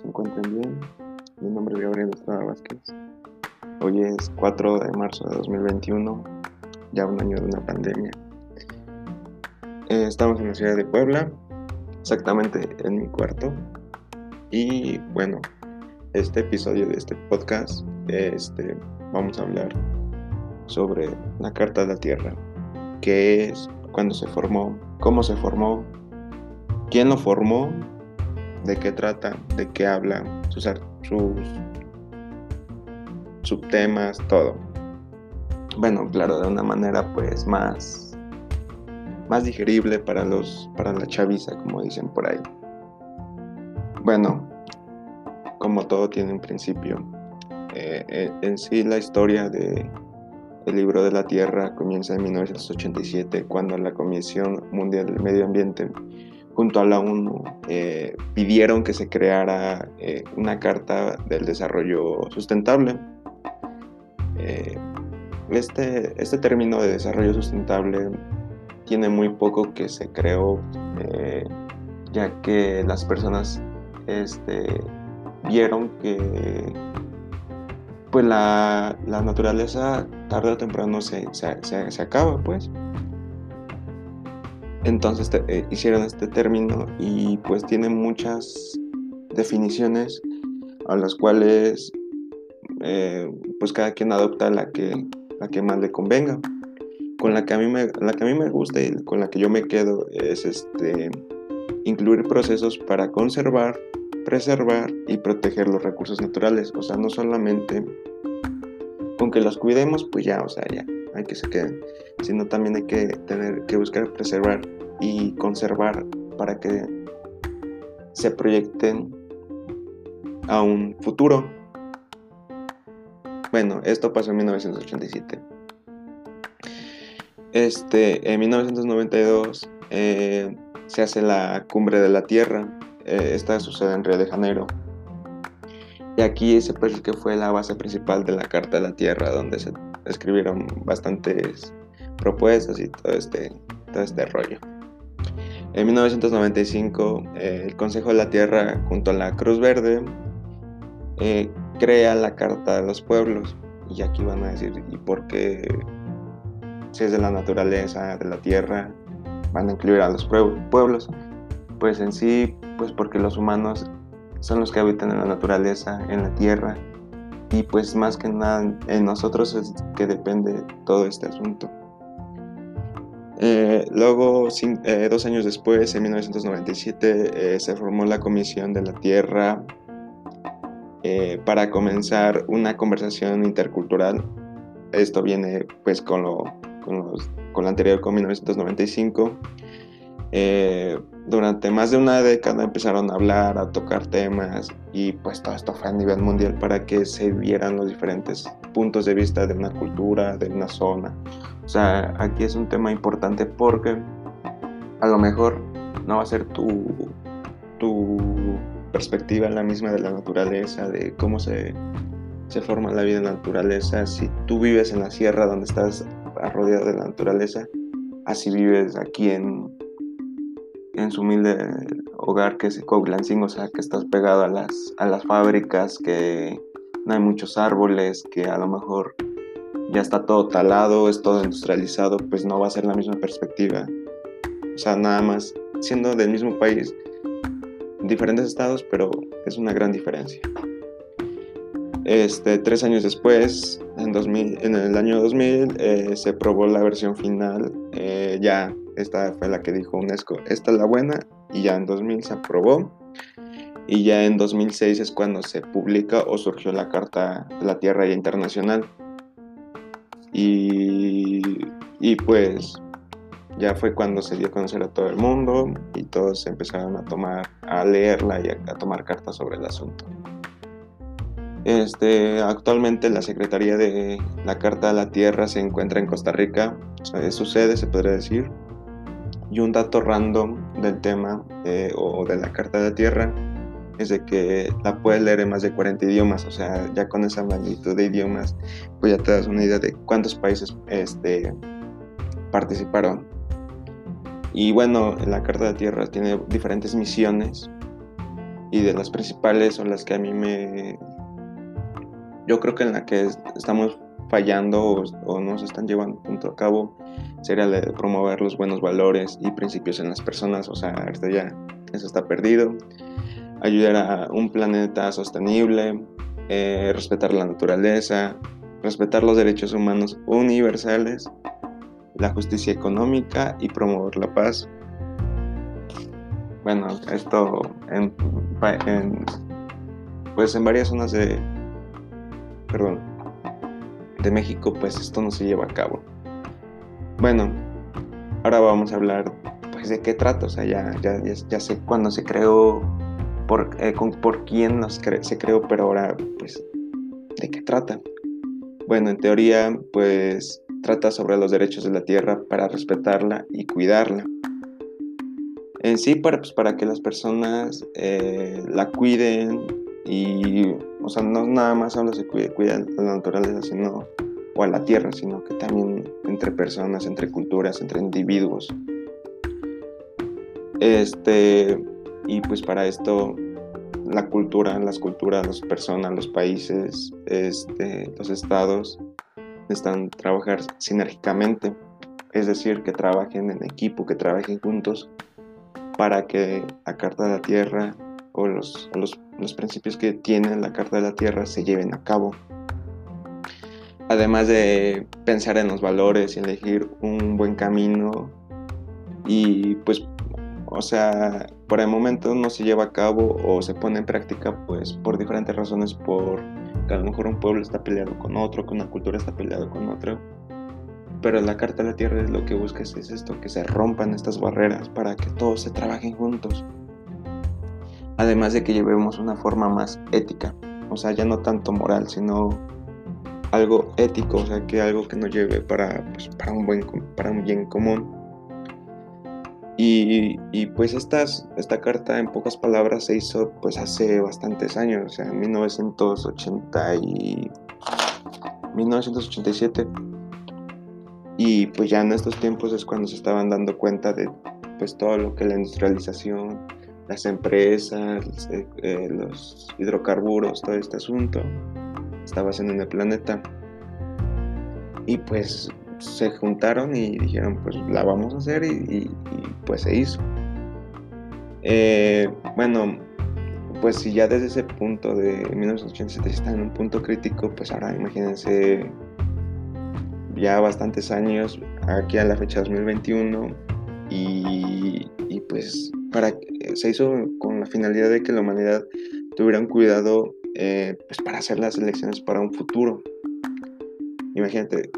se encuentren bien. Mi nombre es Gabriel Estrada Vázquez. Hoy es 4 de marzo de 2021, ya un año de una pandemia. Eh, estamos en la ciudad de Puebla, exactamente en mi cuarto. Y bueno, este episodio de este podcast, este, vamos a hablar sobre la Carta de la Tierra, qué es, cuándo se formó, cómo se formó, quién lo formó de qué trata, de qué habla, sus, sus subtemas, todo. Bueno, claro, de una manera pues más, más digerible para los, para la chaviza, como dicen por ahí. Bueno, como todo tiene un principio. Eh, eh, en sí la historia de el libro de la Tierra comienza en 1987 cuando la Comisión Mundial del Medio Ambiente junto a la ONU eh, pidieron que se creara eh, una carta del desarrollo sustentable. Eh, este, este término de desarrollo sustentable tiene muy poco que se creó, ya que las personas este, vieron que pues la, naturaleza tarde o temprano se, se, se acaba, pues. Entonces eh, hicieron este término y pues tiene muchas definiciones a las cuales eh, pues cada quien adopta la que, la que más le convenga. Con la que, a mí me, la que a mí me gusta y con la que yo me quedo es este, incluir procesos para conservar, preservar y proteger los recursos naturales. O sea, no solamente con que los cuidemos, pues ya, o sea, ya, hay que se queden, sino también hay que tener que buscar preservar y conservar para que se proyecten a un futuro. Bueno, esto pasó en 1987. Este, en 1992 eh, se hace la cumbre de la Tierra. Eh, esta sucede en Río de Janeiro. Y aquí se parece que fue la base principal de la Carta de la Tierra, donde se escribieron bastantes propuestas y todo este, todo este rollo. En 1995, eh, el Consejo de la Tierra, junto a la Cruz Verde, eh, crea la Carta de los Pueblos. Y aquí van a decir, ¿y por qué? Si es de la naturaleza, de la tierra, van a incluir a los pueblos. Pues en sí, pues porque los humanos son los que habitan en la naturaleza, en la tierra, y pues más que nada en nosotros es que depende todo este asunto. Eh, luego, eh, dos años después, en 1997, eh, se formó la Comisión de la Tierra para comenzar una conversación intercultural. Esto viene pues con lo, con, con lo anterior, con 1995 durante más de una década empezaron a hablar, a tocar temas y pues todo esto fue a nivel mundial para que se vieran los diferentes puntos de vista de una cultura, de una zona. O sea, aquí es un tema importante porque a lo mejor no va a ser tu, tu perspectiva la misma de la naturaleza, de cómo se, se forma la vida en la naturaleza. Si tú vives en la sierra donde estás rodeado de la naturaleza, así vives aquí en en su humilde hogar que es Coglancing, o sea, que estás pegado a las, a las fábricas, que no hay muchos árboles, que a lo mejor ya está todo talado, es todo industrializado, pues no va a ser la misma perspectiva. O sea, nada más siendo del mismo país, diferentes estados, pero es una gran diferencia. Este, tres años después, en, 2000, en el año 2000, eh, se probó la versión final eh, ya esta fue la que dijo UNESCO, esta es la buena, y ya en 2000 se aprobó. Y ya en 2006 es cuando se publica o surgió la Carta de la Tierra Internacional. Y, y pues ya fue cuando se dio a conocer a todo el mundo y todos empezaron a tomar, a leerla y a, tomar cartas sobre el asunto. Este, actualmente la Secretaría de la Carta de la Tierra se encuentra en Costa Rica, es su sede se podría decir, y un dato random del tema eh, o de la Carta de Tierra es de que la puedes leer en más de 40 idiomas, o sea, ya con esa magnitud de idiomas, pues ya te das una idea de cuántos países este, participaron. Y bueno, la Carta de Tierra tiene diferentes misiones y de las principales son las que a mí me... Yo creo que en la que estamos fallando o, no se están llevando punto a cabo sería promover los buenos valores y principios en las personas, o sea, ahorita ya eso está perdido. Ayudar a un planeta sostenible, eh, respetar la naturaleza, respetar los derechos humanos universales, la justicia económica y promover la paz. Bueno, esto en, pues en varias zonas de, perdón, de México, pues esto no se lleva a cabo. Bueno, ahora vamos a hablar pues de qué trata, o sea, ya, ya, ya, sé cuándo se creó, por, eh, por quién se creó, pero ahora pues de qué trata. Bueno, en teoría pues trata sobre los derechos de la tierra para respetarla y cuidarla. En sí, para, pues, para que las personas eh, la cuiden y, o sea, no nada más habla se cuide, cuidan la naturaleza, sino, o a la tierra, sino que también entre personas, entre culturas, entre individuos. Este, y pues para esto la cultura, las culturas, las personas, los países, este, los estados necesitan trabajar sinérgicamente, es decir, que trabajen en equipo, que trabajen juntos para que la Carta de la Tierra o los, los, principios que tiene la Carta de la Tierra se lleven a cabo. Además de pensar en los valores y elegir un buen camino y pues, o sea, por el momento no se lleva a cabo o se pone en práctica pues por diferentes razones, por que a lo mejor un pueblo está peleado con otro, que una cultura está peleado con otra pero la Carta de la Tierra es lo que busca es esto, que se rompan estas barreras para que todos se trabajen juntos. Además de que llevemos una forma más ética, o sea, ya no tanto moral, sino algo ético, o sea, que algo que nos lleve para, pues, para, un, buen, para un bien común. Y, y, pues estas, esta carta en pocas palabras se hizo pues hace bastantes años, o sea, en 1980 y 1987 y pues ya en estos tiempos es cuando se estaban dando cuenta de pues todo lo que la industrialización, las empresas, eh, eh, los hidrocarburos, todo este asunto estaba en el planeta. Y pues se juntaron y dijeron pues la vamos a hacer y, pues se hizo. Eh, bueno, pues si ya desde ese punto de 1987 está en un punto crítico, pues ahora imagínense ya bastantes años, aquí a la fecha 2021, y, pues para, se hizo con la finalidad de que la humanidad tuviera un cuidado eh, pues para hacer las elecciones para un futuro. Imagínate,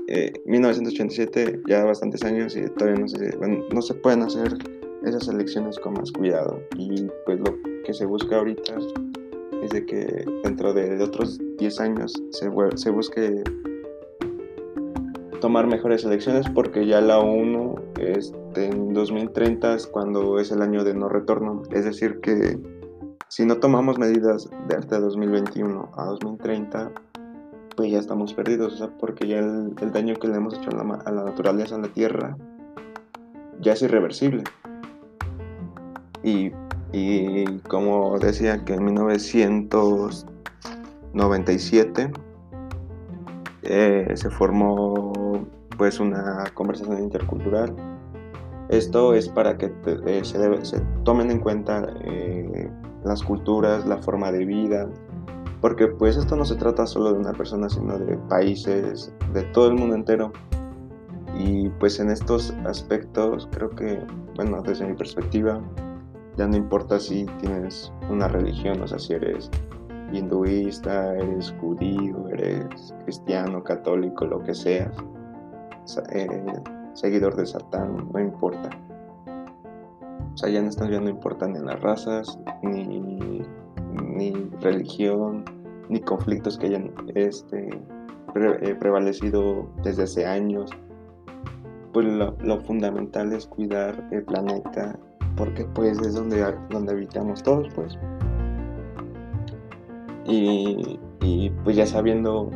1987, eh, ya bastantes años y todavía no se, no se pueden hacer esas elecciones con más cuidado. Y pues lo que se busca ahorita es de que dentro de, otros 10 años se, se busque tomar mejores elecciones porque ya la ONU este, en 2030 es cuando es el año de no retorno. Es decir, que si no tomamos medidas de arte de 2021 a 2030, pues ya estamos perdidos, porque ya el, daño que le hemos hecho a la, a la, naturaleza, a la tierra, ya es irreversible. Y, y como decía que en 1997 eh, se formó pues una conversación intercultural. Esto es para que eh, se, tomen en cuenta eh, las culturas, la forma de vida, porque pues esto no se trata solo de una persona, sino de países, de todo el mundo entero. Y pues en estos aspectos creo que, bueno, desde mi perspectiva, ya no importa si tienes una religión, o sea, si eres hinduista, eres judío, eres cristiano, católico, lo que seas, eh, seguidor de Satán, no importa. O sea, ya en esta vida no importan ni las razas, ni, ni religión, ni conflictos que hayan este, eh, prevalecido desde hace años. Pues lo, lo, fundamental es cuidar el planeta, porque pues es donde, donde habitamos todos, pues. Y, pues ya sabiendo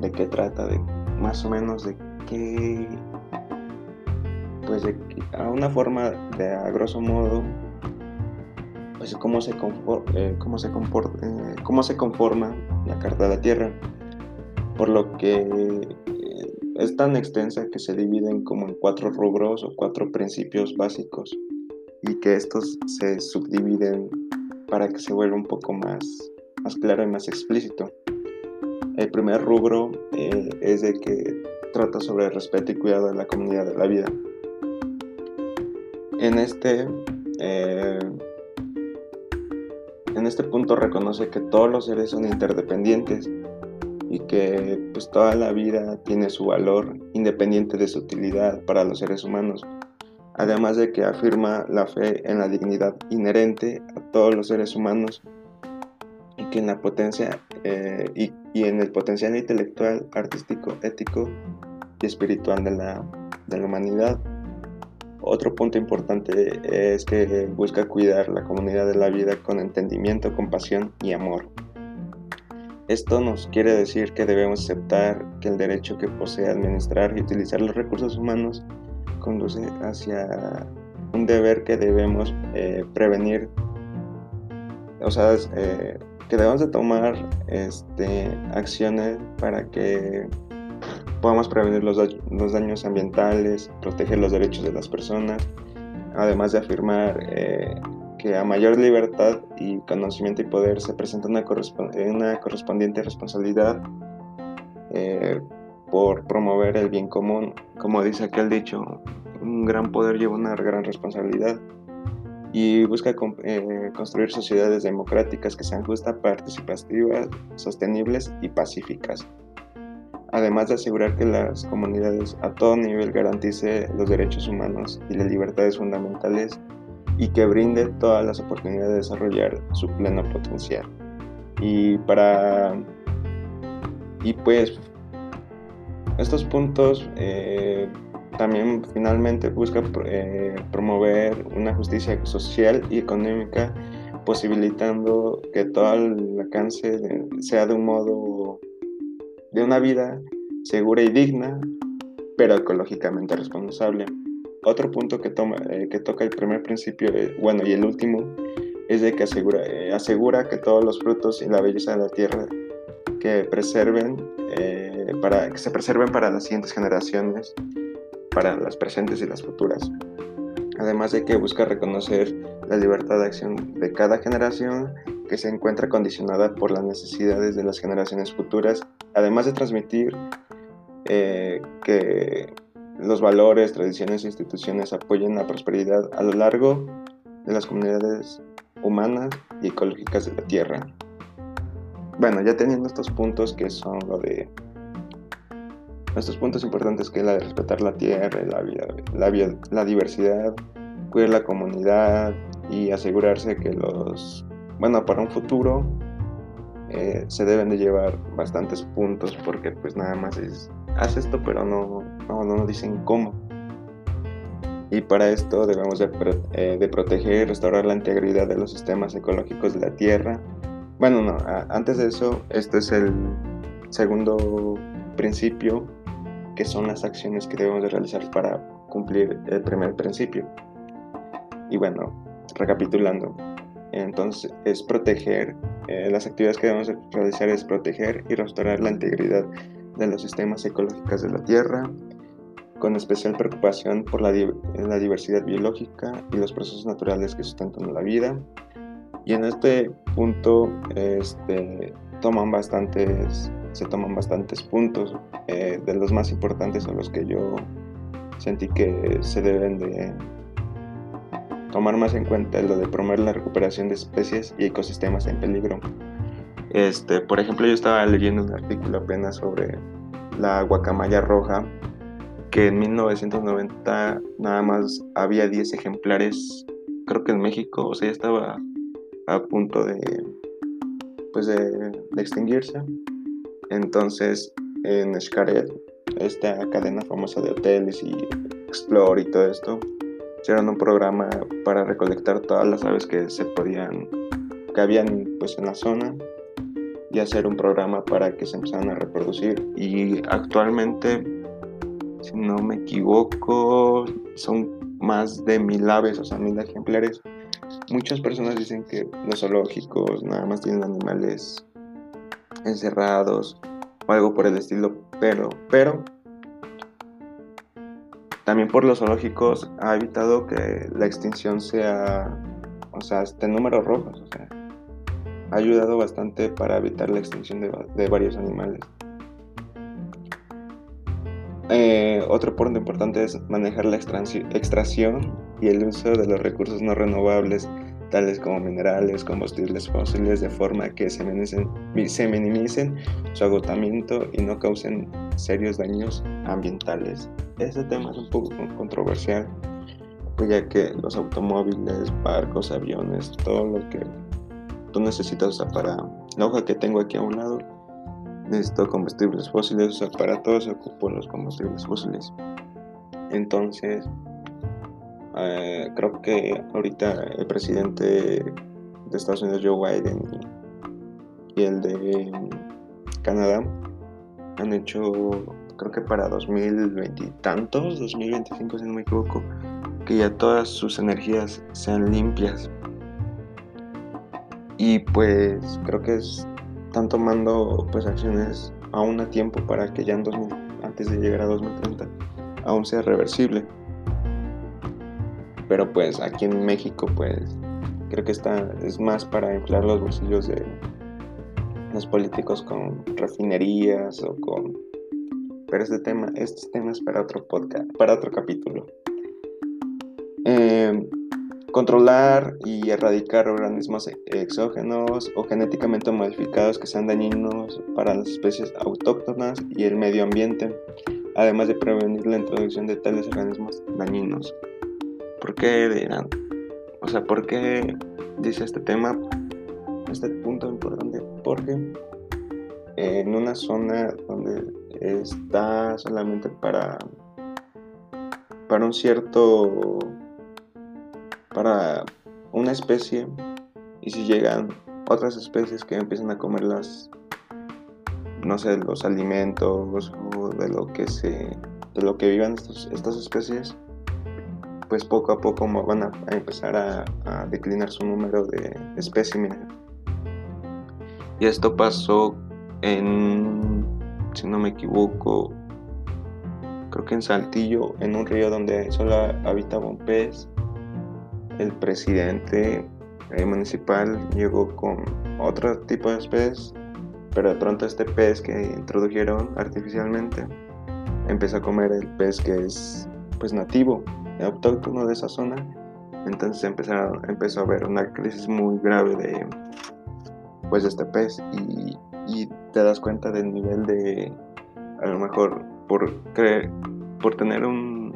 de qué trata, de más o menos de qué, pues de a una forma de a grosso modo, pues cómo se, eh, cómo, se eh, cómo se conforma la Carta de la Tierra, por lo que eh, es tan extensa que se dividen como en cuatro rubros o cuatro principios básicos y que estos se subdividen para que se vuelva un poco más, más claro y más explícito. El primer rubro es de que trata sobre el respeto y cuidado de la comunidad de la vida. En este en este punto reconoce que todos los seres son interdependientes y que pues toda la vida tiene su valor independiente de su utilidad para los seres humanos. Además de que afirma la fe en la dignidad inherente a todos los seres humanos que en la potencia eh, y, y, en el potencial intelectual, artístico, ético y espiritual de la, de la humanidad. Otro punto importante es que busca cuidar la comunidad de la vida con entendimiento, compasión y amor. Esto nos quiere decir que debemos aceptar que el derecho que posee administrar y utilizar los recursos humanos conduce hacia un deber que debemos eh, prevenir, o sea, eh, que debemos de tomar este, acciones para que podamos prevenir los, daños ambientales, proteger los derechos de las personas, además de afirmar eh, que a mayor libertad y conocimiento y poder se presenta una, correspondiente responsabilidad eh, por promover el bien común. Como dice aquel dicho, un gran poder lleva una gran responsabilidad y busca eh, construir sociedades democráticas que sean justas, participativas, sostenibles y pacíficas además de asegurar que las comunidades a todo nivel garantice los derechos humanos y las libertades fundamentales y que brinde todas las oportunidades de desarrollar su pleno potencial. Y para... Y pues estos puntos eh, también finalmente busca eh, promover una justicia social y económica posibilitando que todo el alcance sea de un modo de una vida segura y digna, pero ecológicamente responsable. Otro punto que, toma, eh, que toca el primer principio, eh, bueno, y el último, es de que asegura, eh, asegura que todos los frutos y la belleza de la tierra que preserven, para, que se preserven para las siguientes generaciones, para las presentes y las futuras. Además de que busca reconocer la libertad de acción de cada generación que se encuentra condicionada por las necesidades de las generaciones futuras, además de transmitir eh, que los valores, tradiciones e instituciones apoyen la prosperidad a lo largo de las comunidades humanas y ecológicas de la Tierra. Bueno, ya teniendo estos puntos que son lo de estos puntos importantes que es la de respetar la tierra, la, la, la diversidad, cuidar la comunidad y asegurarse que los bueno, para un futuro eh, se deben de llevar bastantes puntos porque pues nada más es, haz esto, pero no, no, no nos dicen cómo. Y para esto debemos de, eh, de, proteger y restaurar la integridad de los sistemas ecológicos de la Tierra. Bueno, no, antes de eso, este es el segundo principio, que son las acciones que debemos de realizar para cumplir el primer principio. Y bueno, recapitulando, entonces es proteger, eh, las actividades que debemos realizar es proteger y restaurar la integridad de los sistemas ecológicos de la Tierra, con especial preocupación por la, la, diversidad biológica y los procesos naturales que sustentan la vida. Y en este punto este, toman bastantes, se toman bastantes puntos, eh, de los más importantes a los que yo sentí que se deben de tomar más en cuenta lo de promover la recuperación de especies y ecosistemas en peligro. Este, por ejemplo, yo estaba leyendo un artículo apenas sobre la guacamaya roja, que en 1990 nada más había 10 ejemplares, creo que en México, o sea, ya estaba a punto de, pues de, extinguirse. Entonces, en Xcaret, esta cadena famosa de hoteles y Explore y todo esto, hicieron un programa para recolectar todas las aves que se podían, que habían pues en la zona y hacer un programa para que se empezaran a reproducir. Y actualmente, si no me equivoco, son más de mil aves, o sea, mil ejemplares muchas personas dicen que los zoológicos nada más tienen animales encerrados o algo por el estilo, pero, pero también por los zoológicos ha evitado que la extinción sea, o sea, esté en números rojos, o sea, ha ayudado bastante para evitar la extinción de, varios animales. Eh, otro punto importante es manejar la extracción y el uso de los recursos no renovables tales como minerales, combustibles fósiles, de forma que se minimicen, su agotamiento y no causen serios daños ambientales. Este tema es un poco controversial, pues ya que los automóviles, barcos, aviones, todo lo que tú necesitas para la hoja que tengo aquí a un lado, necesito combustibles fósiles, o sea, para todo se ocupo los combustibles fósiles. Entonces, eh, creo que ahorita el presidente de Estados Unidos, Joe Biden, y el de Canadá han hecho, creo que para 2020 y tantos, 2025 si no me equivoco, que ya todas sus energías sean limpias. Y pues creo que están tomando pues acciones aún a tiempo para que ya en 2000, antes de llegar a 2030 aún sea reversible. Pero pues aquí en México pues creo que está es más para inflar los bolsillos de los políticos con refinerías o con pero este tema este tema es para otro podcast para otro capítulo. Em, controlar y erradicar organismos exógenos o genéticamente modificados que sean dañinos para las especies autóctonas y el medio ambiente además de prevenir la introducción de tales organismos dañinos ¿Por qué dirán? O sea, ¿por qué dice este tema? Este punto importante, porque en una zona donde está solamente para para un cierto para una especie y si llegan otras especies que empiezan a comer las no sé los alimentos o de lo que se de lo que vivan estas especies pues poco a poco van a, empezar a, declinar su número de especímenes. Y esto pasó en, si no me equivoco, creo que en Saltillo, en un río donde solo habitaba un pez. El presidente eh, municipal llegó con otro tipo de pez, pero de pronto este pez que introdujeron artificialmente empezó a comer el pez que es pues nativo autóctono de esa zona. Entonces empezaron, empezó a haber una crisis muy grave de pues este pez y, te das cuenta del nivel de a lo mejor por creer, por tener un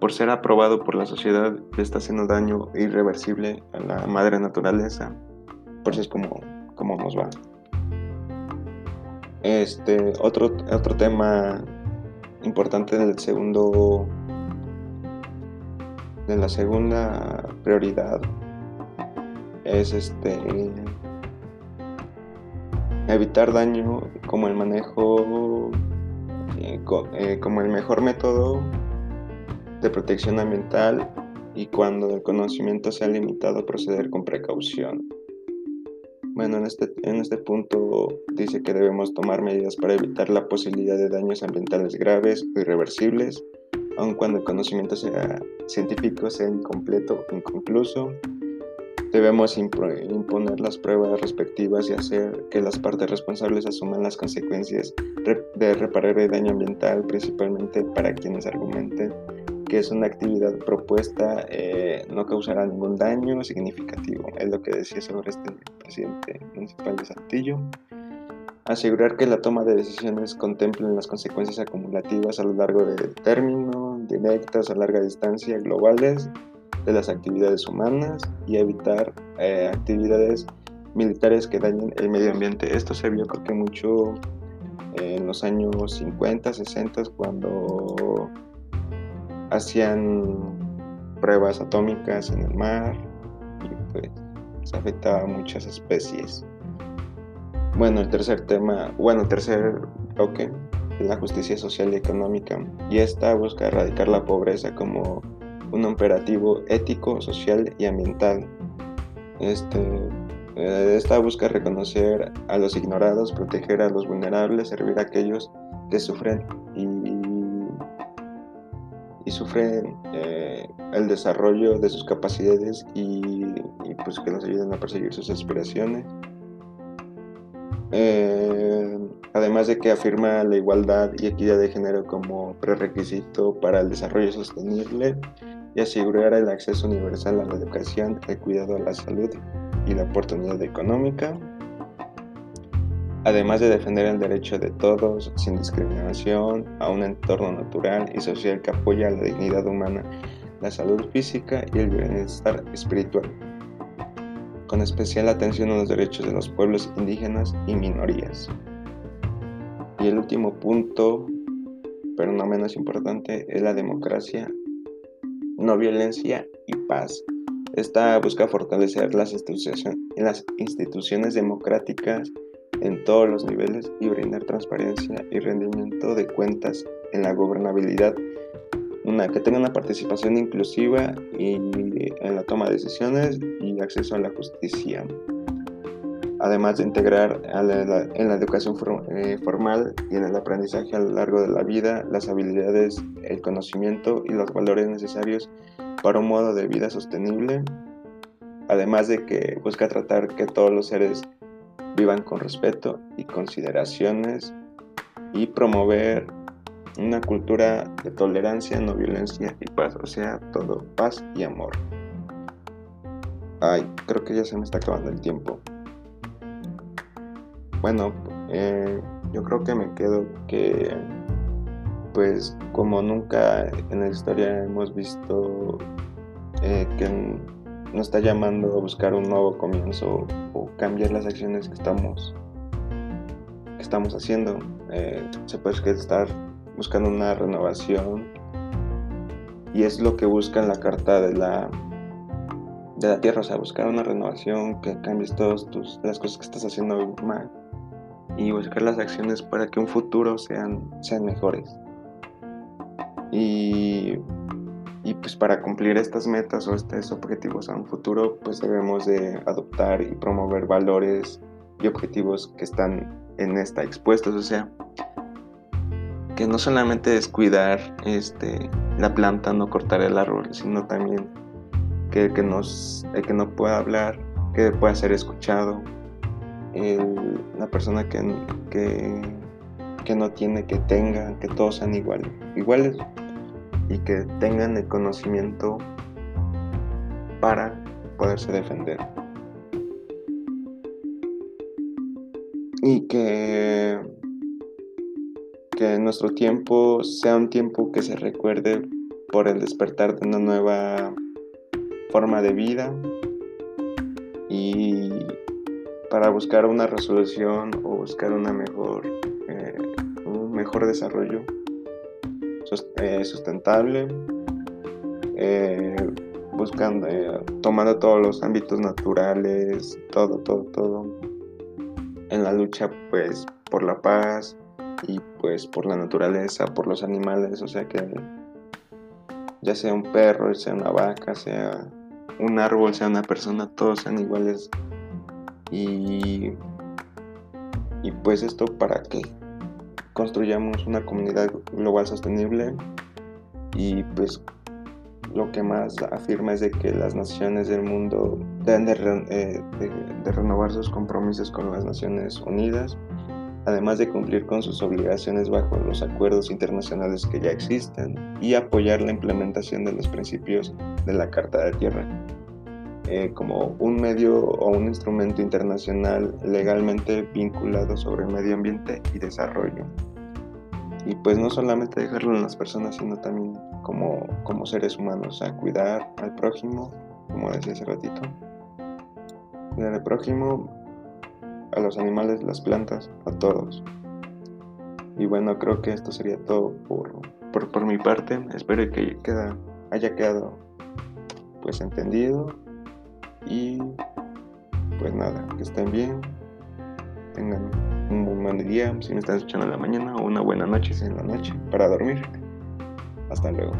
por ser aprobado por la sociedad le está haciendo daño irreversible a la madre naturaleza. Por eso es como, como nos va. Este, otro, otro tema importante del segundo de la segunda prioridad es este evitar daño como el manejo eh, eh, como el mejor método de protección ambiental y cuando el conocimiento sea limitado proceder con precaución. Bueno, en este, en este punto dice que debemos tomar medidas para evitar la posibilidad de daños ambientales graves o irreversibles, aun cuando el conocimiento científico sea incompleto o inconcluso. Debemos imponer las pruebas respectivas y hacer que las partes responsables asuman las consecuencias de reparar el daño ambiental, principalmente para quienes argumenten que es una actividad propuesta, eh, no causará ningún daño significativo. Es lo que decía sobre este presidente municipal de Saltillo. Asegurar que la toma de decisiones contemplen las consecuencias acumulativas a lo largo del término, directas a larga distancia, globales de las actividades humanas y evitar eh, actividades militares que dañen el medio ambiente. Esto se vio creo que mucho en los años 50, 60, cuando hacían pruebas atómicas en el mar y pues se afectaba a muchas especies. Bueno, el tercer tema, bueno, tercer bloque es la justicia social y económica y esta busca erradicar la pobreza como un imperativo ético, social y ambiental. Este, eh, esta busca reconocer a los ignorados, proteger a los vulnerables, servir a aquellos que sufren y, y sufren eh, el desarrollo de sus capacidades y, pues que nos ayuden a perseguir sus aspiraciones. Eh, además de que afirma la igualdad y equidad de género como prerequisito para el desarrollo sostenible y asegurar el acceso universal a la educación, el cuidado a la salud y la oportunidad económica, además de defender el derecho de todos, sin discriminación, a un entorno natural y social que apoya la dignidad humana, la salud física y el bienestar espiritual, con especial atención a los derechos de los pueblos indígenas y minorías. Y el último punto, pero no menos importante, es la democracia, no violencia y paz. Esta busca fortalecer las, instituciones democráticas en todos los niveles y brindar transparencia y rendimiento de cuentas en la gobernabilidad, una, que tenga una participación inclusiva y en la toma de decisiones y acceso a la justicia. Además de integrar en la educación eh, formal y en el aprendizaje a lo largo de la vida las habilidades, el conocimiento y los valores necesarios para un modo de vida sostenible, además de que busca tratar que todos los seres vivan con respeto y consideraciones y promover una cultura de tolerancia, no violencia y paz, o sea, todo paz y amor. Ay, creo que ya se me está acabando el tiempo. Bueno, eh, yo creo que me quedo que pues como nunca en la historia hemos visto eh, que nos está llamando a buscar un nuevo comienzo o cambiar las acciones que estamos que estamos haciendo. Eh, se puede estar buscando una renovación y es lo que busca en la carta de la de la tierra o sea buscar una renovación que cambies todas tus las cosas que estás haciendo mal y buscar las acciones para que un futuro sean sean mejores. Y, pues para cumplir estas metas o estos objetivos a un futuro, pues debemos de adoptar y promover valores y objetivos que están en esta expuestos. O sea, que no solamente es cuidar este, la planta, no cortar el árbol, sino también que, que, nos, el que no pueda hablar, que pueda ser escuchado, la persona que, que, que, no tiene, que tenga, que todos sean iguales. iguales y que tengan el conocimiento para poderse defender. Y que, que nuestro tiempo sea un tiempo que se recuerde por el despertar de una nueva forma de vida y para buscar una resolución o buscar una mejor, eh, un mejor desarrollo sustentable, eh, buscando, eh, tomando todos los ámbitos naturales, todo, todo, todo, en la lucha pues por la paz y pues por la naturaleza, por los animales, o sea que ya sea un perro, sea una vaca, sea un árbol, sea una persona, todos sean iguales. Y, y pues esto para qué construyamos una comunidad global sostenible y pues lo que más afirma es de que las naciones del mundo deben eh, de, renovar sus compromisos con las Naciones Unidas, además de cumplir con sus obligaciones bajo los acuerdos internacionales que ya existen y apoyar la implementación de los principios de la Carta de Tierra eh, como un medio o un instrumento internacional legalmente vinculado sobre medio ambiente y desarrollo. Y pues no solamente dejarlo en las personas, sino también como, como seres humanos, sea, cuidar al prójimo, como decía hace ratito. Cuidar al prójimo, a los animales, las plantas, a todos. Y bueno, creo que esto sería todo por, por, por mi parte. Espero que queda, haya quedado pues entendido y pues nada, que estén bien, tengan un buen día si me están escuchando en la mañana o una buena noche si en la noche para dormir. Hasta luego.